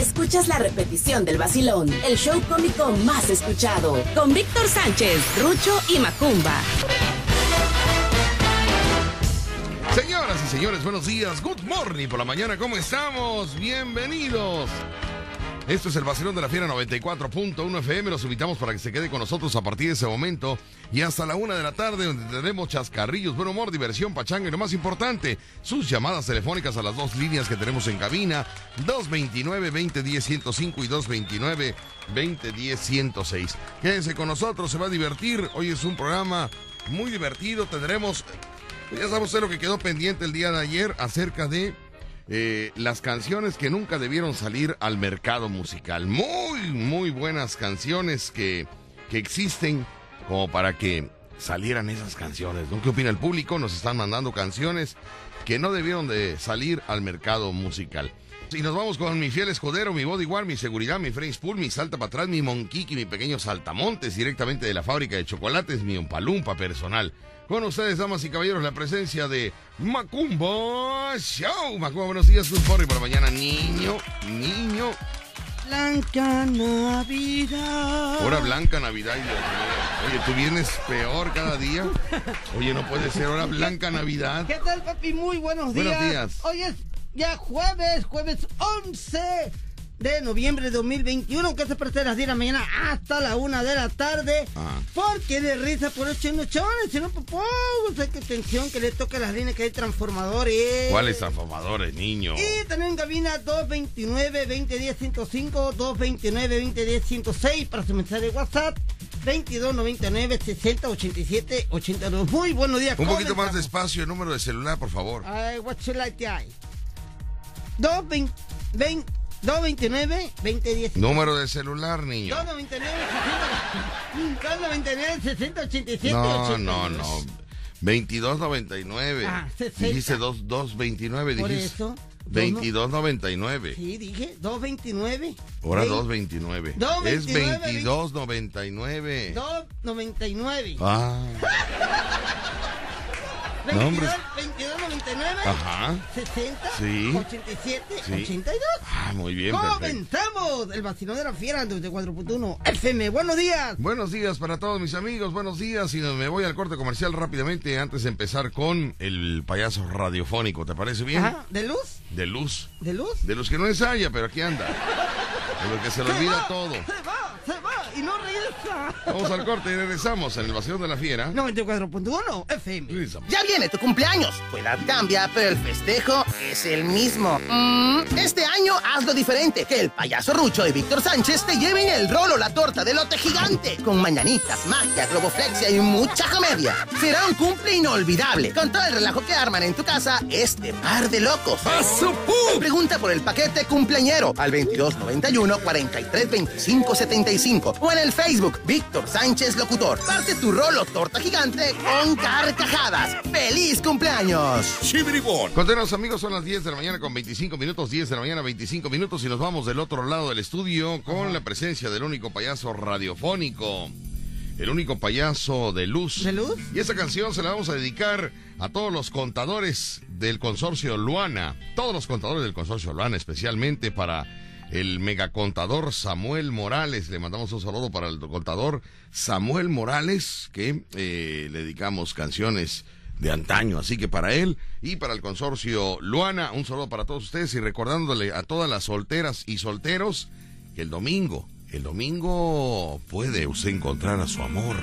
escuchas la repetición del vacilón, el show cómico más escuchado, con Víctor Sánchez, Rucho y Macumba. Señoras y señores, buenos días. Good morning por la mañana. ¿Cómo estamos? Bienvenidos. Esto es el vacilón de la Fiera 94.1 FM. Los invitamos para que se quede con nosotros a partir de ese momento y hasta la una de la tarde, donde tendremos chascarrillos, buen humor, diversión, pachanga y lo más importante, sus llamadas telefónicas a las dos líneas que tenemos en cabina: 229-2010-105 y 229-2010-106. Quédense con nosotros, se va a divertir. Hoy es un programa muy divertido. Tendremos, ya sabe usted lo que quedó pendiente el día de ayer acerca de eh, las canciones que nunca debieron salir al mercado musical. Muy, muy buenas canciones que, que existen como para que salieran esas canciones. ¿Qué opina el público? Nos están mandando canciones que no debieron de salir al mercado musical. Y nos vamos con mi fiel escudero, mi bodyguard, mi seguridad, mi French Pool, mi salta para atrás, mi monquiqui, mi pequeño saltamontes, directamente de la fábrica de chocolates, mi ompalumpa personal. Con ustedes, damas y caballeros, la presencia de Macumba Show. Macumba, buenos días, good morning por la mañana, niño, niño. Blanca Navidad. Hora blanca Navidad, Dios mío. Oye, tú vienes peor cada día. Oye, no puede ser hora blanca Navidad. ¿Qué tal, papi? Muy buenos días. Buenos días. Hoy es ya jueves, jueves 11 de noviembre de 2021, que se presta las 10 de la mañana hasta la 1 de la tarde. Ah. Porque de risa por los chenochones, si no, pues, pues, qué tensión que le toca las líneas que hay transformadores. ¿Cuáles transformadores, niño? Y también cabina 229-2010-105, 229-2010-106 para su mensaje de WhatsApp. 2299-6087-89. Muy buenos días. Un poquito más despacio el número de celular, por favor. Ay, what you like to hay? 220 20 229 2010 Número de celular, niño. 299 299 6087 No, no, no. 2299. Ah, 60. Dijiste 2, 229, Por dijiste. eso. 2299. Sí, dije 229 Ahora 20 229. 229, Es 2299. 299 Ah. No, hombre. 22 2299 Ajá. 60 Sí. 87 Sí. 82 Ah, muy bien. Comenzamos el vacilón de la fiera desde 4.1 FM. Buenos días. Buenos días para todos mis amigos, buenos días. Y me voy al corte comercial rápidamente antes de empezar con el payaso radiofónico. ¿Te parece bien? Ajá. ¿De luz? De luz. ¿De luz? De los que no ensaya, pero aquí anda. De los que se le olvida va, todo. Se va, se va y no. Vamos al corte y regresamos en el vacío de la fiera. 94.1 FM. Regresamos. Ya viene tu cumpleaños. Tu edad cambia, pero el festejo es el mismo. Mm, este año hazlo diferente. Que el payaso Rucho y Víctor Sánchez te lleven el rolo, la torta de lote gigante. Con mañanitas, magia, globoflexia y mucha comedia. Será un cumple inolvidable. Con todo el relajo que arman en tu casa este par de locos. Pregunta por el paquete cumpleañero al 2291 43 25 75 o en el Facebook Víctor Sánchez Locutor. Parte tu rolo torta gigante con carcajadas. ¡Feliz cumpleaños! Continuamos amigos, son las 10 de la mañana con 25 minutos, 10 de la mañana 25 minutos y nos vamos del otro lado del estudio con la presencia del único payaso radiofónico, el único payaso de luz. ¿De luz? Y esta canción se la vamos a dedicar a todos los contadores del consorcio Luana, todos los contadores del consorcio Luana, especialmente para el megacontador Samuel Morales. Le mandamos un saludo para el contador Samuel Morales, que eh, le dedicamos canciones de antaño. Así que para él y para el consorcio Luana, un saludo para todos ustedes y recordándole a todas las solteras y solteros que el domingo, el domingo puede usted encontrar a su amor.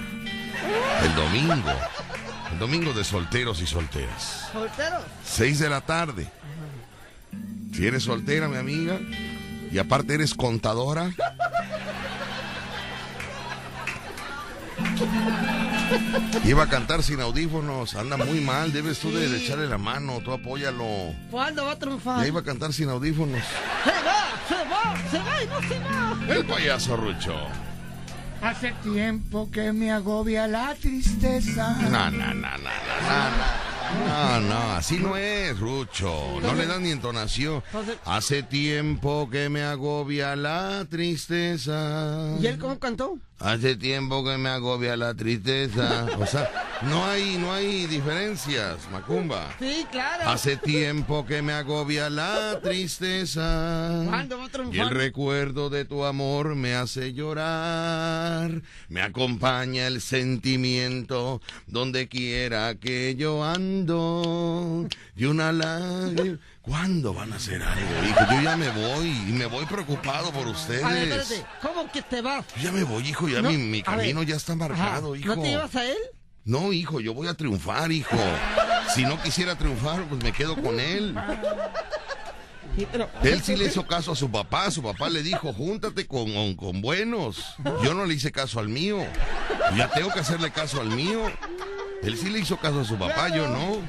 El domingo, el domingo de solteros y solteras. ¿Solteros? 6 de la tarde. Si eres soltera, mi amiga, y aparte eres contadora. Iba a cantar sin audífonos, anda muy mal, debes tú de, de echarle la mano, tú apóyalo. ¿Cuándo va a triunfar? Ya iba a cantar sin audífonos. Se va, se va, se va y no se va. El payaso Rucho. Hace tiempo que me agobia la tristeza. No, no, no, no, no, no. No, no, así no es, Rucho. No le dan ni entonación. Hace tiempo que me agobia la tristeza. ¿Y él cómo cantó? Hace tiempo que me agobia la tristeza. O sea, no hay, no hay diferencias, Macumba. Sí, claro. Hace tiempo que me agobia la tristeza. Y el recuerdo de tu amor me hace llorar. Me acompaña el sentimiento donde quiera que yo ando. Y una lágrima. ¿Cuándo van a hacer algo, hijo? Yo ya me voy y me voy preocupado por ustedes. A ver, espérate. ¿Cómo que te vas? Yo ya me voy, hijo. Ya No, mi, mi a ver. camino ya está marcado, Ajá. hijo. ¿No te llevas a él? No, hijo, yo voy a triunfar, hijo. Si no quisiera triunfar, pues me quedo con él. Sí, pero- Él sí le hizo caso a su papá. Su papá le dijo, júntate con, con buenos. Yo no le hice caso al mío. Ya tengo que hacerle caso al mío. Él sí le hizo caso a su papá, yo no.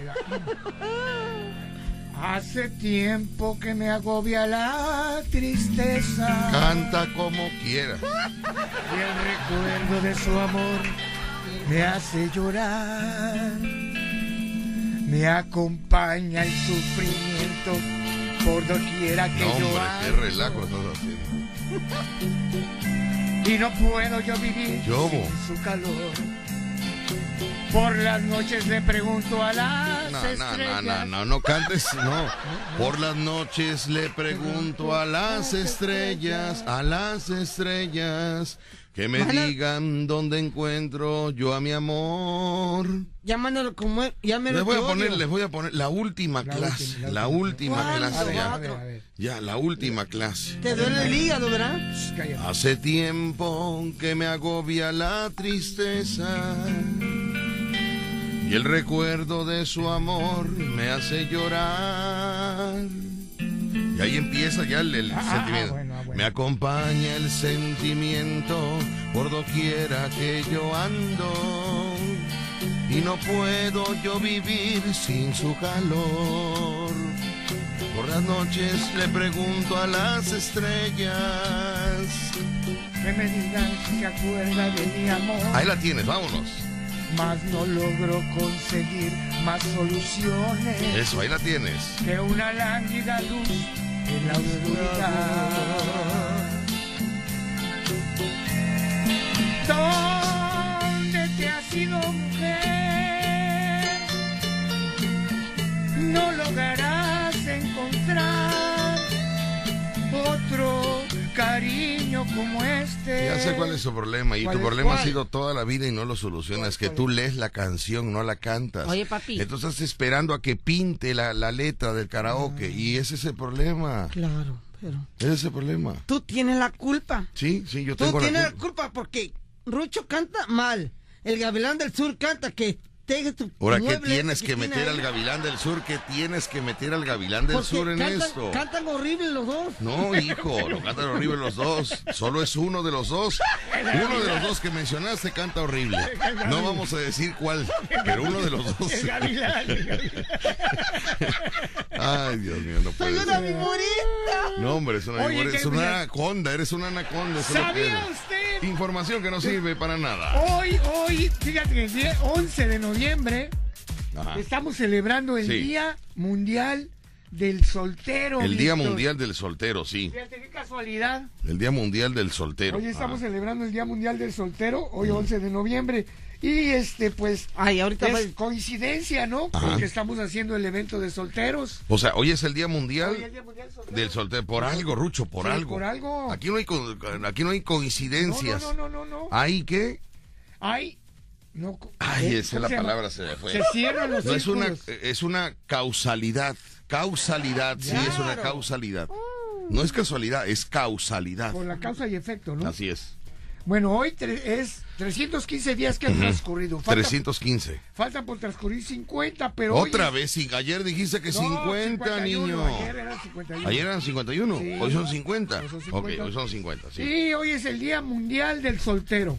Hace tiempo que me agobia la tristeza Canta como quieras. y el recuerdo de su amor me hace llorar. Me acompaña el sufrimiento por doquiera que No, hombre, yo qué relajo estás haciendo. Y no puedo yo vivir Yo, sin su calor. Por las noches le pregunto a las No, no, no, estrellas. no, no, no cantes, no. Por las noches le pregunto a las estrellas, a las estrellas, que me digan dónde encuentro yo a mi amor. Llámalo como me Les voy a poner, odio. les voy a poner la última La clase, última, la última clase a ya. ver, a ver. Ya, la última clase. Te duele el hígado, ¿verdad? Cállate. Hace tiempo que me agobia la tristeza y el recuerdo de su amor me hace llorar. Y ahí empieza ya el, el Ah, ah, sentimiento. bueno, ah, bueno. Me acompaña el sentimiento por doquiera que yo ando. Y no puedo yo vivir sin su calor. Por las noches le pregunto a las estrellas. Que me digan si se acuerda de mi amor. Ahí la tienes, vámonos. Mas no logro conseguir más soluciones Eso, ahí la tienes. que una lánguida luz en la oscuridad. ¿Dónde te has ido, mujer? No lograrás encontrar otro cariño como este. Ya sé cuál es su problema. Y ¿Cuál tu problema ha sido toda la vida y no lo solucionas. Que tú lees la canción, no la cantas. Oye, papi. Entonces estás esperando a que pinte la, la letra del karaoke. Y ese es el problema. Claro, pero. Ese es el problema. Tú tienes la culpa. Sí, sí, yo Tú tengo tienes la la culpa. culpa porque Rucho canta mal. El Gavilán del Sur canta que tu Ahora, ¿qué tienes que meter ahí. al Gavilán del Sur? ¿Qué tienes que meter al Gavilán del Porque Sur en cantan, esto? Cantan horrible los dos. No, hijo, lo cantan horrible los dos. Solo es uno de los dos. Uno de los dos que mencionaste canta horrible. No vamos a decir cuál, pero uno de los dos. El gavilán, el gavilán. Ay, Dios mío, no Soy puede una ser. viborita. No, hombre, es una, Oye, es una bien. anaconda, eres una anaconda. ¿Sabía usted? Información que no sirve para nada. Hoy, hoy, fíjate que el día 11 de noviembre Ajá. estamos celebrando el Sí. Día Mundial del Soltero. El Día Víctor. Mundial del Soltero, sí. Fíjate qué casualidad. El Día Mundial del Soltero. Hoy estamos Ah. celebrando el Día Mundial del Soltero, hoy 11 de noviembre. Y este, pues, Ay, ahorita es va- coincidencia, ¿no? Ajá. Porque estamos haciendo el evento de solteros. O sea, hoy es el Día Mundial Hoy es el Día Mundial del Soltero. del Soltero. Por algo, Rucho, por Sí, algo. por algo. Aquí no hay, aquí no hay coincidencias. No, no, no, no, no. ¿Hay qué? Ay, no. Ay, esa es ¿Cómo la palabra, se me fue. Se cierran los No es una, es una causalidad. Causalidad, sí, es una causalidad. No es casualidad, es causalidad. Por la causa y efecto, ¿no? Así es. Bueno, hoy es 315 días que han transcurrido. Falta, 315. Faltan por transcurrir 50, pero hoy Otra es- vez, sí, ayer dijiste que No, 50, 51, niño. Ayer eran 51. Ayer eran 51, Sí. hoy son 50. Hoy son Ok, 50. hoy son 50, sí. Sí, hoy es el Día Mundial del Soltero.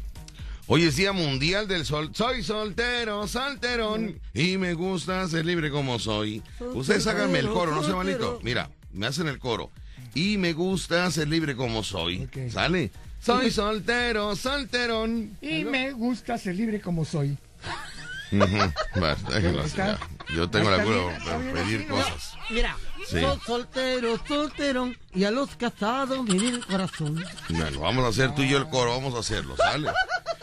Hoy es Día Mundial del Sol. Soy soltero, solterón, y me gusta ser libre como soy. Ustedes háganme el coro, no se malito. Mira, me hacen el coro. Y me gusta ser libre como soy. ¿Sale? Soy soltero, solterón. Y me gusta ser libre como soy. Está- ya. Yo tengo la culpa bien pedir cosas. Mira, Sí. Soy soltero, solterón. Y a los casados me el corazón. Bueno, vamos a hacer tú y yo el coro, vamos a hacerlo, ¿sale?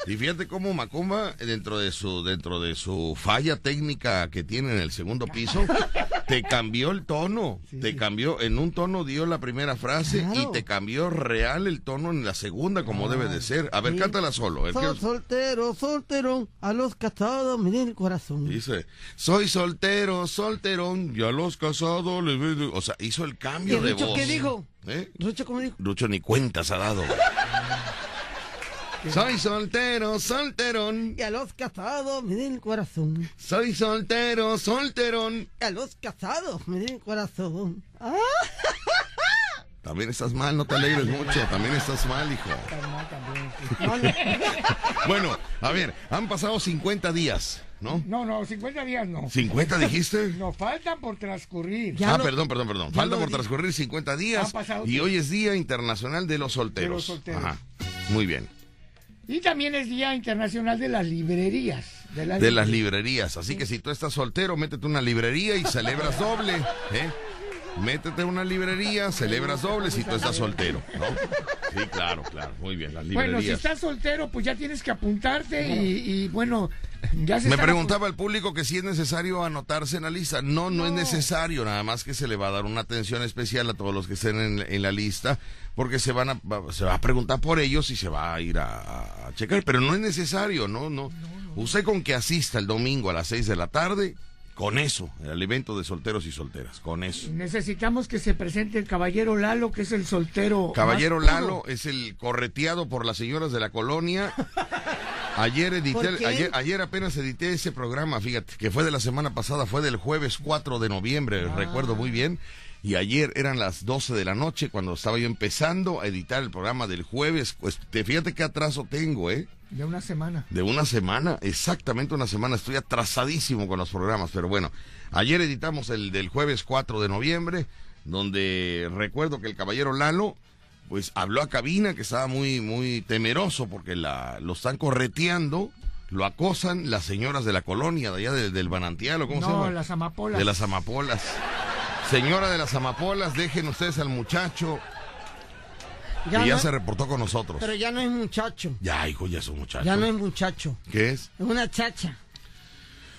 Y fíjate cómo Macumba, dentro de su, dentro de su falla técnica que tiene en el segundo piso, te cambió el tono. Te cambió, en un tono dio la primera frase y te cambió real el tono en la segunda, como debe de ser. A ver, Sí. cántala solo. Soy ¿qué- soltero, solterón. A los casados me el corazón. Dice, soy soltero, solterón, y a los casados les veo-". O sea, hizo el ¿Y cambio el de Rucho voz. qué dijo? ¿Eh? Rucho, ¿cómo dijo? Lucho ni cuentas ha dado. Soy soltero, solterón. Y a los casados me el corazón. Soy soltero, solterón. Y a los casados me el corazón. Ah, También estás mal, no te alegres mucho. También estás mal, hijo. no, no. Bueno, a ver, han pasado 50 días, ¿no? No, no, 50 días no. ¿50 dijiste? Nos faltan por transcurrir. Ya ah, lo- perdón, perdón, perdón. Falta por transcurrir 50 días. Han pasado Y hoy es Día Internacional de los Solteros. De los solteros. Ajá. Muy bien. Y también es Día Internacional de las Librerías. De, las De las librerías. Así que si tú estás soltero, métete una librería y celebras doble. ¿eh? Métete una librería, celebras doble si tú estás soltero, ¿no? Sí, claro, claro. Muy bien, las librerías. Bueno, si estás soltero, pues ya tienes que apuntarte y, y, bueno, ya se Me preguntaba el público que si es necesario anotarse en la lista. No, no, es necesario, nada más que se le va a dar una atención especial a todos los que estén en, en la lista, porque se van a, se va a preguntar por ellos y se va a ir a, a checar, pero no es necesario, no, no. Usted con que asista el domingo a las 6 de la tarde, con eso, el evento de solteros y solteras, con eso. Necesitamos que se presente el caballero Lalo, que es el soltero. Caballero. Lalo es el correteado por las señoras de la colonia. Ayer edité, ayer, ayer apenas edité ese programa, fíjate, que fue de la semana pasada, fue del jueves 4 de noviembre, recuerdo muy bien. Y ayer eran las 12 de la noche cuando estaba yo empezando a editar el programa del jueves. Pues te fíjate qué atraso tengo, ¿eh? De una semana. De una semana, exactamente una semana. Estoy atrasadísimo con los programas, pero bueno. Ayer editamos el del jueves 4 de noviembre, donde recuerdo que el caballero Lalo, pues habló a cabina que estaba muy, muy temeroso porque la, lo están correteando, lo acosan las señoras de la colonia, de allá del, del Banantial, ¿o cómo se No, llama? las amapolas. De las amapolas. Señora de las amapolas, dejen ustedes al muchacho. Ya y ya no- se reportó con nosotros. Pero ya no es muchacho. Ya, hijo, ya es un muchacho. Ya no es muchacho. ¿Qué es? Es una chacha.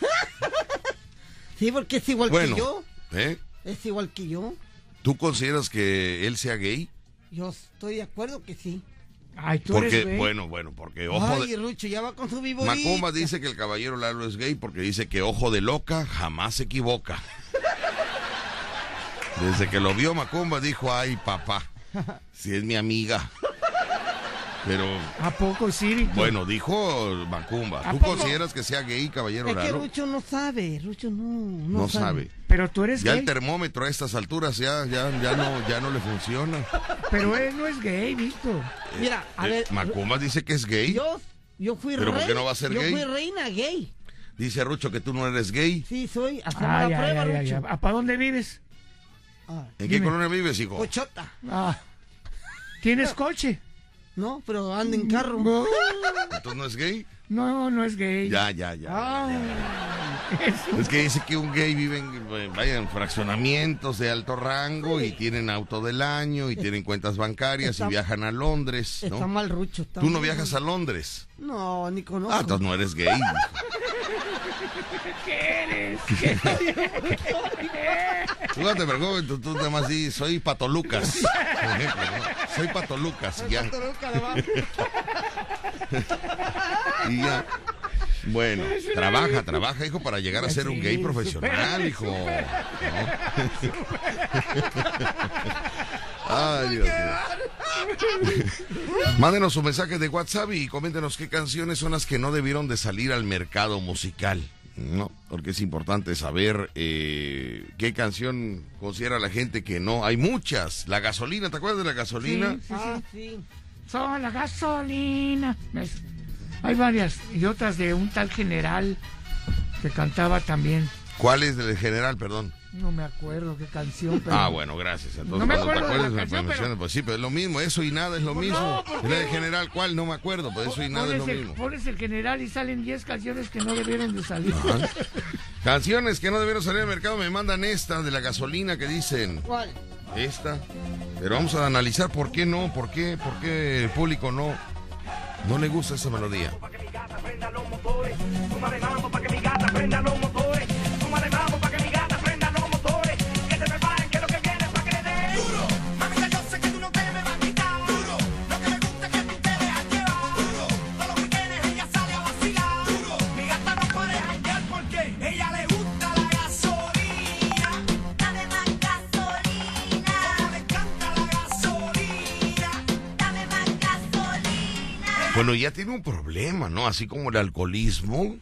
sí, porque es igual Bueno, que yo. ¿eh? Es igual que yo. ¿Tú consideras que él sea gay? Yo estoy de acuerdo que sí. Ay, tú Porque, eres gay. bueno, bueno, porque ojo Ay, de... Rucho, ya va con su viborita. Macumba dice que el caballero Lalo es gay porque dice que ojo de loca jamás se equivoca. Desde que lo vio Macumba dijo, ay papá, si es mi amiga. Pero, ¿A poco sí? Bueno, dijo Macumba. ¿A ¿Tú poco? consideras que sea gay, caballero Es que Lalo? Rucho no sabe. Rucho no, no, No sabe. Pero tú eres Ya gay. el termómetro a estas alturas ya, ya, ya no, ya no le funciona. Pero él no es gay, Víctor. Mira, a Eh, ver. Macumba dice que es gay. Yo, yo fui ¿Pero por rey. qué no va a ser yo gay? fui reina gay. Dice Rucho que tú no eres gay. Sí, soy. Hacemos la prueba, ay, Rucho. ¿Para dónde vives? Ah, ¿En qué colonia vives, hijo? Ochota. Ah. ¿Tienes coche? No, pero ando en carro. No, ¿Entonces no es gay? no, no es gay. Ya, ya, ya. Ay, Es que dice que un gay vive en, vaya, en fraccionamientos de alto rango y tienen auto del año y tienen cuentas bancarias Está- y viajan a Londres, está mal, Rucho. está Tú no mal. viajas a Londres. No, ni conozco. Ah, entonces no eres gay. ¿Qué eres? Tú no te preocupes, tú, tú nada más di, soy Pato Lucas. Por ejemplo, ¿no? Soy Pato Lucas, y ya. Y ya. Bueno, trabaja, trabaja, hijo, para llegar a ser un gay Sí, profesional, hijo. ¿no? Ay, Dios mío. Mándenos un mensaje de WhatsApp y coméntenos qué canciones son las que no debieron de salir al mercado musical. No, porque es importante saber eh, qué canción considera la gente que no. Hay muchas. La gasolina, ¿te acuerdas de la gasolina? Sí, sí, Ah, sí. sí. Son la gasolina. ¿Ves? Hay varias. Y otras de un tal general que cantaba también. ¿Cuál es del general, perdón? No me acuerdo qué canción. Pero... Ah, bueno, gracias. Entonces, No me cuando te acuerdo de la canción, mencionas, pero- pues sí, pero es lo mismo, eso y nada es lo Pues mismo. no, ¿por ¿Y la qué? de general cuál? No me acuerdo, pues eso y nada es lo el, mismo. pones el general y salen 10 canciones que no debieron de salir. Ajá. Canciones que no debieron salir al mercado me mandan esta de la gasolina que dicen. ¿Cuál? Esta. Pero vamos a analizar por qué no, por qué, por qué el público no, no le gusta esa melodía. Ella Bueno, ya tiene un problema, ¿no? Así como el alcoholismo.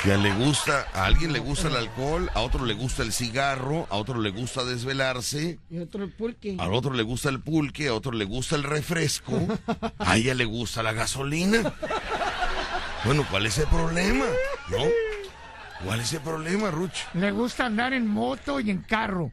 Que le gusta, a alguien le gusta el alcohol, a otro le gusta el cigarro, a otro le gusta desvelarse, Y otro el pulque. al otro le gusta el pulque, a otro le gusta el refresco, a ella le gusta la gasolina. Bueno, ¿cuál es el problema? ¿No? ¿Cuál es el problema, Ruch? Le gusta andar en moto y en carro.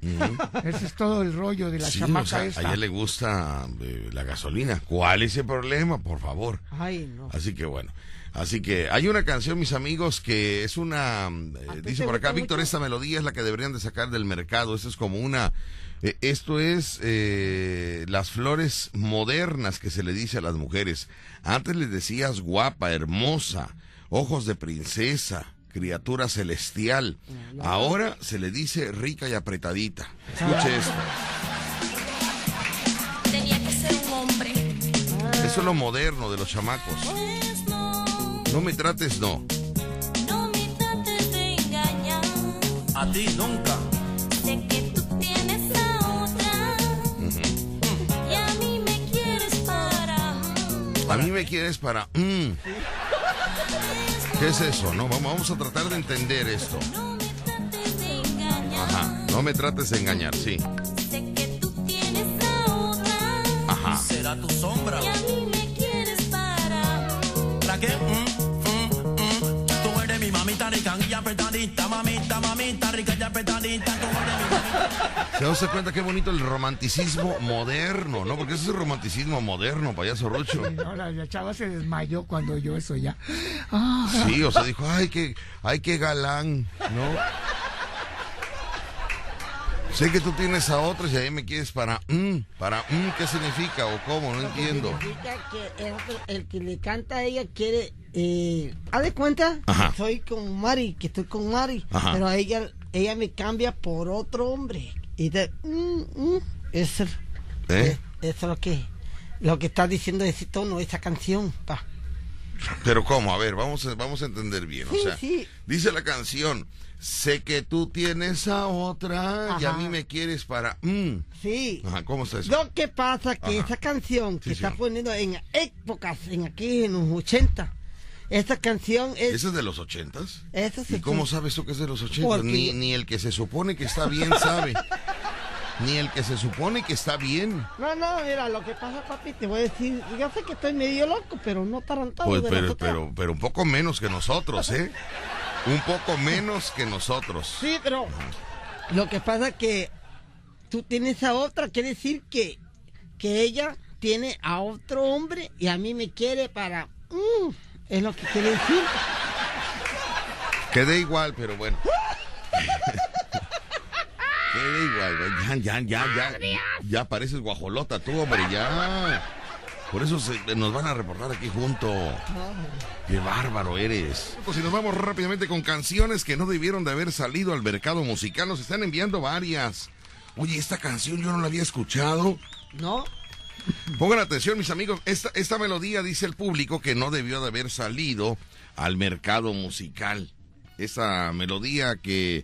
Ese es todo el rollo de la Sí, chamaca o sea, esta. a ella le gusta eh, la gasolina. ¿Cuál es el problema, por favor? Ay, no. Así que bueno. Así que hay una canción, mis amigos, que es una... eh, ¿A ti dice por acá, Víctor, esta melodía es la que deberían de sacar del mercado. Esto es como una... eh, esto es eh, las flores modernas que se le dice a las mujeres. Antes les decías guapa, hermosa, ojos de princesa, criatura celestial. Ahora se le dice rica y apretadita. Escuche esto. Tenía que ser un hombre. Eso es lo moderno de los chamacos. Pues no, No me trates, no. no me trates de engañar. A ti nunca. Sé que tú tienes a otra. Y a mí me quieres para. A mí me quieres para... mm. ¿Qué es eso? No, vamos, vamos a tratar de entender esto. No me trates de engañar. Ajá. No me trates de engañar, sí. Sé que tú tienes a otra. Ajá. Será tu sombra. Y a mí me quieres para. ¿Para qué? Mm, mm, mm. Tú eres mi mamita rica mamita, mamita rica y apretadita. ¿Se dan cuenta qué bonito el romanticismo moderno, no? Porque ese es el romanticismo moderno, payaso Rucho. No, la, la chava se desmayó cuando oyó eso ya. Ah, Sí, o sea, dijo, ay, qué, ay, qué galán, ¿no? Sé que tú tienes a otros y ahí me quieres para, mm, para, mm, ¿qué significa o cómo? No entiendo. Significa que el, otro- el que le canta a ella quiere. Eh, haz de cuenta, Ajá. soy con Mari, que estoy con Mari, Ajá. pero ella, ella me cambia por otro hombre. Y de. mm, mm, eso, ¿Eh? eso es lo que, lo que está diciendo ese tono, esa canción. pa. Pero ¿cómo? A ver, vamos a, vamos a entender bien. Sí, o sea, sí. dice la canción, sé que tú tienes a otra y a Ajá. mí me quieres para... mm". Sí. Ajá, ¿cómo está eso? Lo que pasa que Ajá. esa canción que Sí, está poniendo en épocas, en aquí en los 80, esa canción es... ¿Ese es de los ochentas? esa ¿Y se- cómo sabes tú que es de los ochentas? Ni, yo- ni el que se supone que está bien sabe. Ni el que se supone que está bien. No, no, mira, lo que pasa, papi, te voy a decir, yo sé que estoy medio loco, pero no tarantado Pues, de pero, pero, pero un poco menos que nosotros, ¿eh? Un poco menos que nosotros. Sí, pero lo que pasa que tú tienes a otra, quiere decir que, que ella tiene a otro hombre y a mí me quiere para... mm, es lo que quiere decir. Queda igual, pero bueno. Queda igual, güey. ya, ya, ya, ya. Ya pareces guajolota tú, hombre, ya. Por eso se- nos van a reportar aquí junto. Qué bárbaro eres. Pues si nos vamos rápidamente con canciones que no debieron de haber salido al mercado musical, nos están enviando varias. Oye, esta canción yo no la había escuchado. ¿No? Pongan atención, mis amigos. Esta, esta melodía dice el público que no debió de haber salido al mercado musical. Esa melodía que,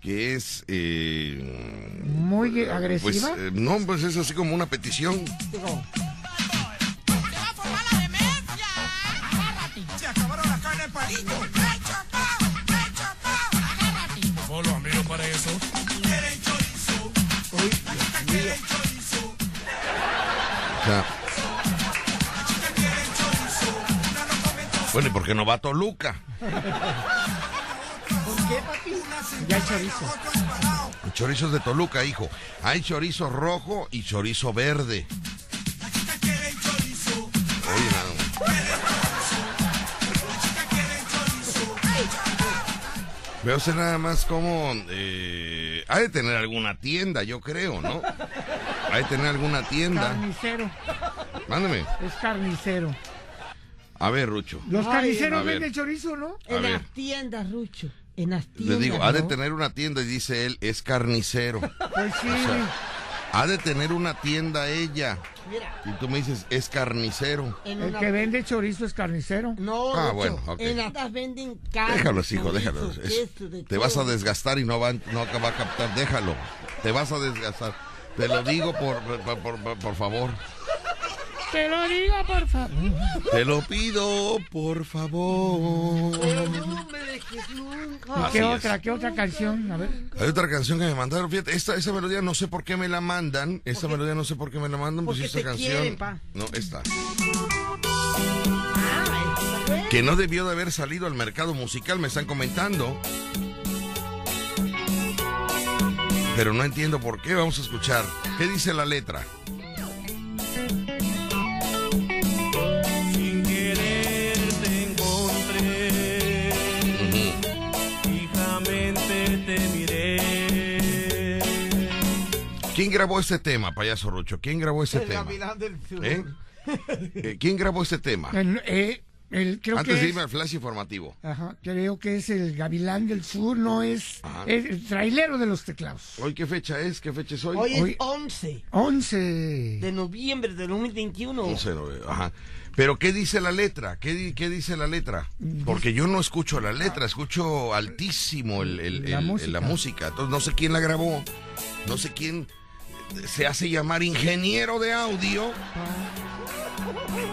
que es. eh, muy pues agresiva. eh, no, pues es así como una petición. Digo, sea, bueno, ¿y por qué no va a Toluca? ¿Por qué, papi? Ya hay chorizo. Chorizos de Toluca, hijo. Hay chorizo rojo y chorizo verde. Oye, nada. Veo nada más como... eh, ha de tener alguna tienda, yo creo, ¿no? Ha de tener alguna tienda. Carnicero. Mándame. Es carnicero. A ver, Rucho. Los Ay, carniceros venden chorizo, ¿no? En las tiendas, Rucho. En las Le tiendas. digo, ha de ¿no? tener una tienda y dice él, es carnicero. Pues sí. Ha de tener una tienda ella. Mira, Y tú me dices, es carnicero. el que vende chorizo es carnicero. No, Ah, Rucho, bueno, ok. En las tiendas venden carne. Déjalos, hijo, déjalos. Te vas a desgastar y no va, no va a captar. Déjalo. Te vas a desgastar. Te lo digo por, por, por- por- favor. Te lo digo, por favor. Te lo pido, por favor. Pero no me dejes nunca. Así ¿Qué es. otra? ¿Qué otra canción? A ver. Hay otra canción que me mandaron. Fíjate, esta, esa melodía no sé por qué me la mandan. Esta melodía no sé por qué me la mandan. Pues esta te canción. quieren, pa. No, esta. Ah, esta. Que no debió de haber salido al mercado musical, me están comentando. Pero no entiendo por qué. Vamos a escuchar. ¿Qué dice la letra? Sin querer te encontré, fijamente te miré. ¿Quién grabó este tema, payaso Rucho? ¿Quién grabó este El tema? gavilán del sur. ¿Eh? Eh, ¿Quién grabó este tema? El, eh, el- creo Antes que de es, irme al flash informativo. Ajá, creo que es el Gavilán del Sur, no es, Ajá. es el trailero de los teclados. ¿Hoy qué fecha es? ¿Qué fecha es hoy? Hoy es Hoy- 11 11. de noviembre del 2021. 11 de noviembre, Ajá. Pero ¿qué dice la letra? ¿Qué, di- qué dice la letra? Porque yo no escucho la letra, escucho altísimo el- el- La el- música. la música. Entonces no sé quién la grabó, no sé quién se hace llamar ingeniero de audio.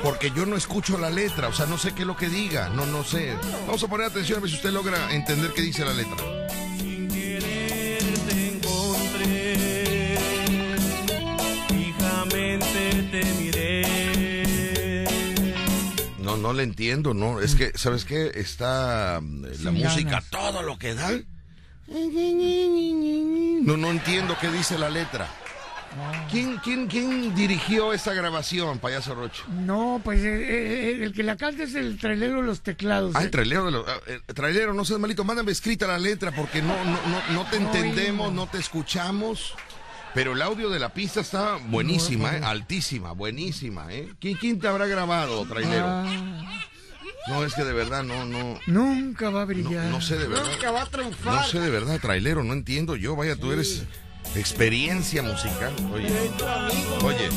Porque yo no escucho la letra, o sea, no sé qué es lo que diga, no, no sé. Vamos a poner atención a ver si usted logra entender qué dice la letra. Sin querer te encontré, fijamente te miré. No, no le entiendo, no. Es que, ¿sabes qué? Está mm, la música todo lo que da. No, no entiendo qué dice la letra. ¿Quién, quién, quién dirigió esa grabación, payaso Roche? No, pues eh, eh, el que la canta es el trailero de los teclados. Ah, eh. el trailero de los. ah, eh, trailero, no seas malito, mándame escrita la letra porque no, no, no, no te entendemos, no te escuchamos. Pero el audio de la pista está buenísima, eh, altísima, buenísima, ¿eh? ¿Quién, quién te habrá grabado, trailero? Ah, No, es que de verdad no, no, nunca va a brillar. no sé de verdad. Nunca va a triunfar. No sé de verdad, trailero, no entiendo yo. Vaya, tú eres experiencia musical. Oye, oye,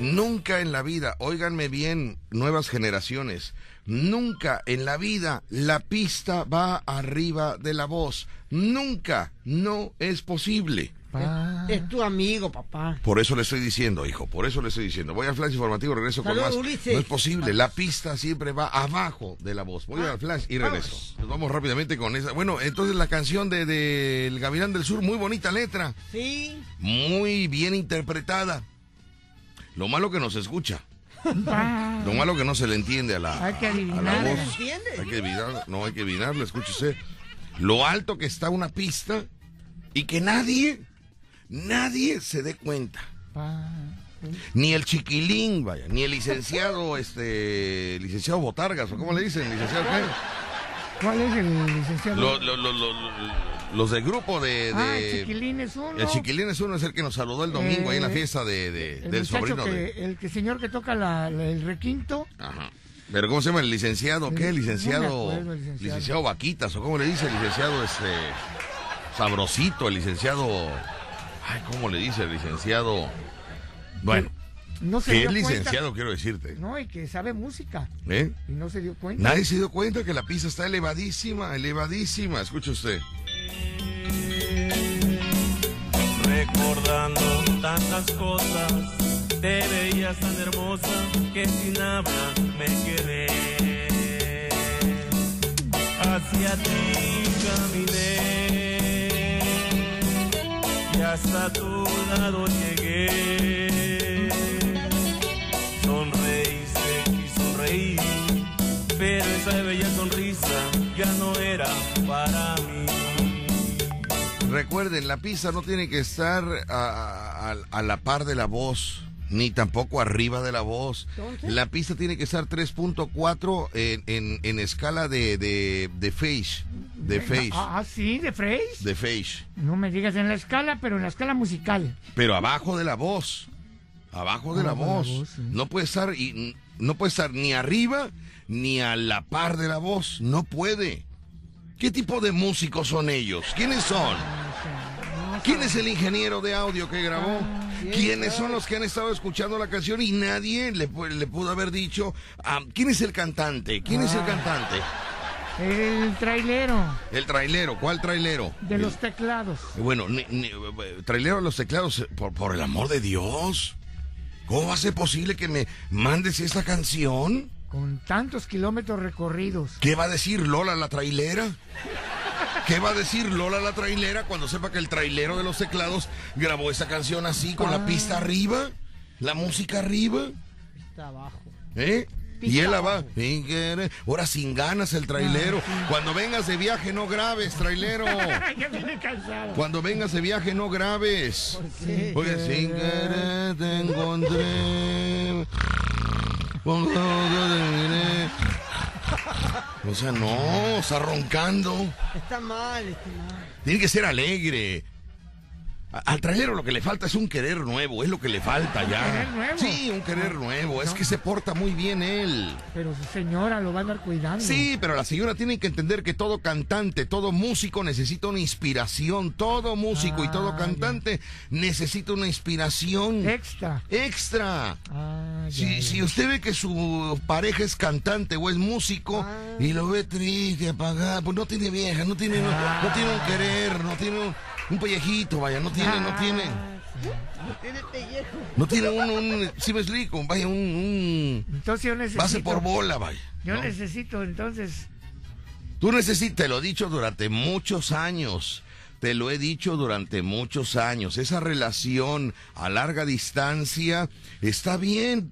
nunca en la vida, óiganme bien, nuevas generaciones, nunca en la vida la pista va arriba de la voz. Nunca, no es posible. Es tu amigo, papá. Por eso le estoy diciendo, hijo, por eso le estoy diciendo. Voy al flash informativo, regreso con más. Ulises. No es posible, la pista siempre va abajo de la voz. Voy al flash y regreso. Vamos. Nos vamos rápidamente con esa. Bueno, entonces la canción de, de Gavilán del Sur, muy bonita letra, Sí. muy bien interpretada. Lo malo que no se escucha, lo malo que no se le entiende a la, Hay que a la voz. ¿Entiende? Hay que adivinar, no hay que adivinarla, escúchese. Lo alto que está una pista y que nadie, nadie se dé cuenta. Ni el chiquilín, vaya, ni el licenciado, este, licenciado Botargas, o cómo le dicen, licenciado? ¿Cuál es el licenciado? Lo- lo- lo- lo- los del grupo de... ah, el chiquilín es uno. el chiquilín es uno, es el que nos saludó el domingo ahí en la Eh, fiesta de, de- El del sobrino que, de... el que señor que toca la, la- el requinto. Ajá. Pero ¿cómo se llama el licenciado? ¿Qué? No Licenciado... acuerdo licenciado. licenciado Vaquitas, o cómo le dice el licenciado este... Sabrosito, el licenciado... Ay, ¿cómo le dice el licenciado? Bueno, No se que dio es cuenta. licenciado, quiero decirte. No, y que sabe música. ¿Eh? Y no se dio cuenta. Nadie se dio cuenta que la pista está elevadísima, elevadísima. Escuche usted. Recordando tantas cosas, te veías tan hermosa que sin hablar me quedé. Hacia ti caminé hasta tu lado llegué. Sonreíste y sonreí, pero esa bella sonrisa ya no era para mí. Recuerden, la pista no tiene que estar a, a- a la par de la voz. Ni tampoco arriba de la voz. Entonces. La pista tiene que estar 3.4 en, en, en escala de, de, de face. De face. Ah, ah, sí, de Freys. De face. No me digas en la escala, pero en la escala musical. Pero abajo de la voz. Abajo de la Abajo de la voz. voz, sí. No puede estar y no puede estar ni arriba ni a la par de la voz. No puede. ¿Qué tipo de músicos son ellos? ¿Quiénes son? ¿Quién es el ingeniero de audio que grabó? ¿Quiénes son los que han estado escuchando la canción y nadie le, pu- le pudo haber dicho ah, quién es el cantante? ¿Quién es el cantante? El trailero El trailero. ¿Cuál trailero? de los teclados. Bueno, ni- ni- trailero a los teclados, por, por el amor de Dios. ¿Cómo va a ser posible que me mandes esta canción? Con tantos kilómetros recorridos. ¿Qué va a decir Lola la trailera? ¿Qué va a decir Lola la trailera cuando sepa que el trailero de los teclados grabó esa canción así, con la pista arriba? ¿La música arriba? Está abajo. ¿Eh? Y él la va. Ahora sin ganas el trailero. Cuando vengas de viaje no grabes, trailero. ya viene cansado. Cuando vengas de viaje no grabes. Porque sin querer te encontré. Con todo terminé. O sea, no, está roncando. Está mal, está mal. Tiene que ser alegre. Al trailero lo que le falta es un querer nuevo, es lo que le falta ya. querer nuevo? Sí, un querer nuevo. Es que se porta muy bien él. Pero su señora lo va a andar cuidando. Sí, pero la señora tiene que entender que todo cantante, todo músico necesita una inspiración. Todo músico y todo Ah, cantante necesita una inspiración Extra. extra. Ah, ya, Si, ya. si usted ve que su pareja es cantante o es músico y lo ve triste, apagado, pues no tiene vieja, no tiene, no, no tiene un querer, no tiene un, un pellejito, vaya, no tiene, no tiene, Tiene pellejo. no tiene un, un si me explico, vaya, un, un Entonces yo necesito. base por bola, vaya. Yo ¿no? necesito entonces. Tú necesitas, te lo he dicho durante muchos años. Te lo he dicho durante muchos años. Esa relación a larga distancia está bien,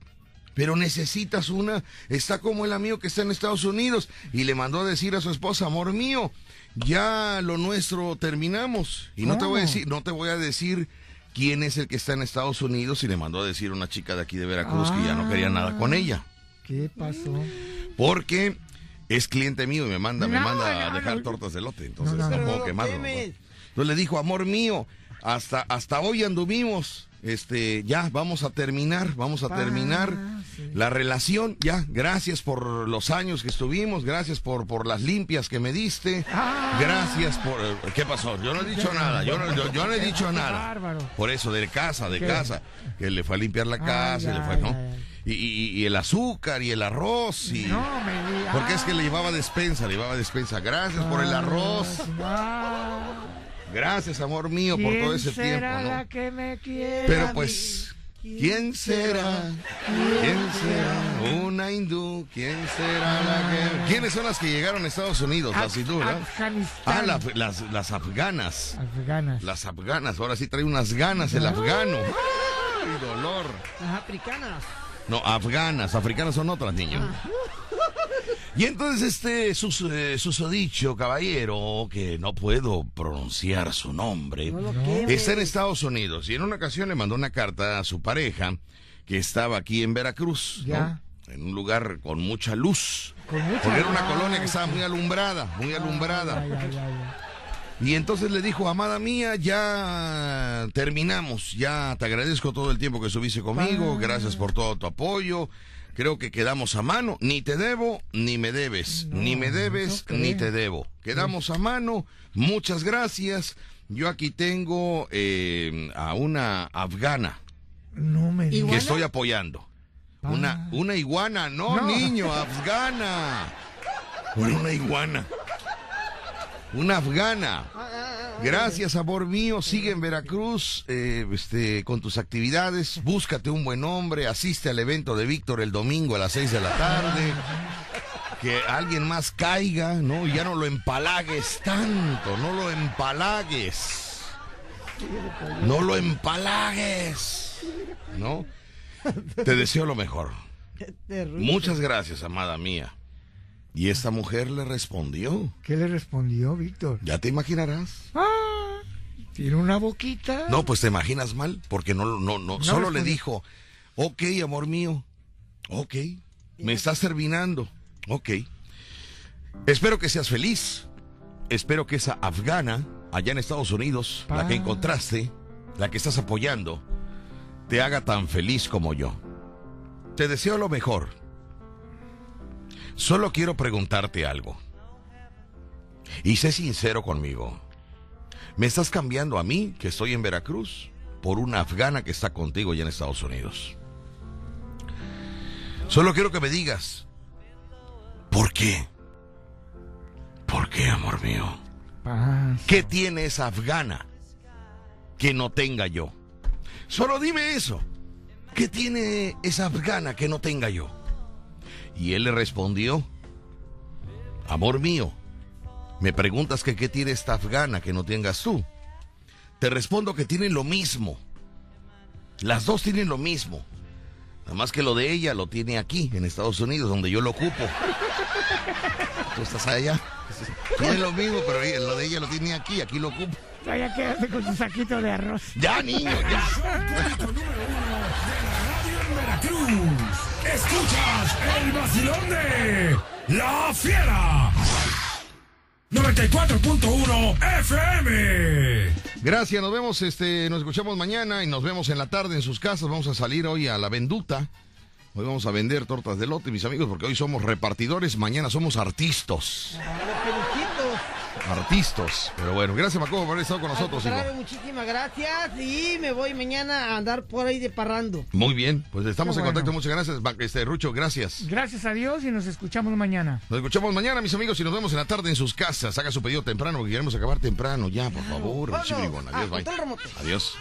pero necesitas una. Está como el amigo que está en Estados Unidos y le mandó a decir a su esposa, amor mío, ya lo nuestro terminamos. Y no te voy a decir, no te voy a decir quién es el que está en Estados Unidos y le mandó a decir a una chica de aquí de Veracruz que ya no quería nada con ella. ¿Qué pasó? Porque es cliente mío y me manda, me No, manda a dejar no. tortas de lote. Entonces no quemarlo. Entonces le dijo, amor mío, hasta, hasta hoy anduvimos. Este, ya, vamos a terminar, vamos a terminar sí. La relación. Ya, gracias por los años que estuvimos, gracias por, por las limpias que me diste. Ah. Gracias por. eh, ¿Qué pasó? Yo no he dicho nada, yo no, yo, yo no he dicho nada. bárbaro. Por eso, de casa, de ¿Qué? casa. Que le fue a limpiar la Ay, casa, y le fue, ay, ¿no? ay. Y, y- y el azúcar y el arroz y. No me. Porque es que le llevaba despensa, le llevaba despensa. Gracias por el arroz. Ah, Gracias, amor mío, por todo ese ¿quién tiempo, será ¿no? la que me quiera? Pero pues, ¿quién será? ¿Quién será? Una hindú. ¿Quién será la que.? ¿Quiénes son las que llegaron a Estados Unidos? Las hindú. Ah, la- las, las afganas. Afganas. Las afganas. Ahora sí trae unas ganas el afgano. ¡Ay, dolor! Las africanas. No, afganas, africanas son otras, niño. Y entonces este sus, eh, susodicho caballero, que no puedo pronunciar su nombre, No está en Estados Unidos y en una ocasión le mandó una carta a su pareja que estaba aquí en Veracruz, en un lugar con mucha luz. Con mucha Porque era una luz. colonia que estaba muy alumbrada, muy alumbrada. Ay, ay, ay, ay. Y entonces le dijo, amada mía, ya terminamos, ya te agradezco todo el tiempo que estuviste conmigo, gracias por todo tu apoyo, creo que quedamos a mano, ni te debo, ni me debes, ni me debes, no ni te debo, quedamos a mano, muchas gracias, yo aquí tengo eh, a una afgana No me que estoy apoyando. Una, una iguana, no, niño, afgana. Una iguana. Una afgana. Gracias, amor mío. Sigue en Veracruz eh, este, con tus actividades. Búscate un buen hombre. Asiste al evento de Víctor el domingo a las 6 de la tarde. Que alguien más caiga, ¿no? Y ya no lo empalagues tanto. No lo empalagues. No lo empalagues. ¿No? Te deseo lo mejor. Muchas gracias, amada mía. Y esta mujer le respondió. ¿Qué le respondió Víctor? Ya te imaginarás. Ah, tiene una boquita. No, pues te imaginas mal, porque no, no, no, solo le dijo, Ok, amor mío. Ok. Me estás terminando. Ok. Espero que seas feliz. Espero que esa afgana allá en Estados Unidos, la que encontraste, la que estás apoyando, te haga tan feliz como yo. Te deseo lo mejor. Solo quiero preguntarte algo. Y sé sincero conmigo. ¿Me estás cambiando a mí, que estoy en Veracruz, por una afgana que está contigo allá en Estados Unidos? Solo quiero que me digas, ¿por qué? ¿Por qué, amor mío? ¿Qué tiene esa afgana que no tenga yo? Solo dime eso. ¿Qué tiene esa afgana que no tenga yo? Y él le respondió, amor mío, me preguntas que qué tiene esta afgana que no tengas tú. Te respondo que tienen lo mismo. Las dos tienen lo mismo. Nada más que lo de ella lo tiene aquí, en Estados Unidos, donde yo lo ocupo. Tú estás allá. Tiene lo mismo, pero ella- lo de ella lo tiene aquí, aquí lo ocupo. Ya quédate con tu saquito de arroz. Ya, niño, ya. Veracruz. Escuchas el vacilón de La Fiera. 94.1 FM. Gracias, nos vemos, este, nos escuchamos mañana y nos vemos en la tarde en sus casas. Vamos a salir hoy a la venduta. Hoy vamos a vender tortas de lote, mis amigos, porque hoy somos repartidores, mañana somos artistas. Artistas. Pero bueno, gracias, Macobo, por haber estado con nosotros, contrario, muchísimas gracias y me voy mañana a andar por ahí de parrando. Muy bien, pues estamos Qué en bueno. contacto. Muchas gracias, este, Rucho, gracias. Gracias a Dios y nos escuchamos mañana. Nos escuchamos mañana, mis amigos, y nos vemos en la tarde en sus casas. Haga su pedido temprano, porque queremos acabar temprano ya, por favor. Vámonos. Chibrigón. Ah, Adiós, bye. Adiós.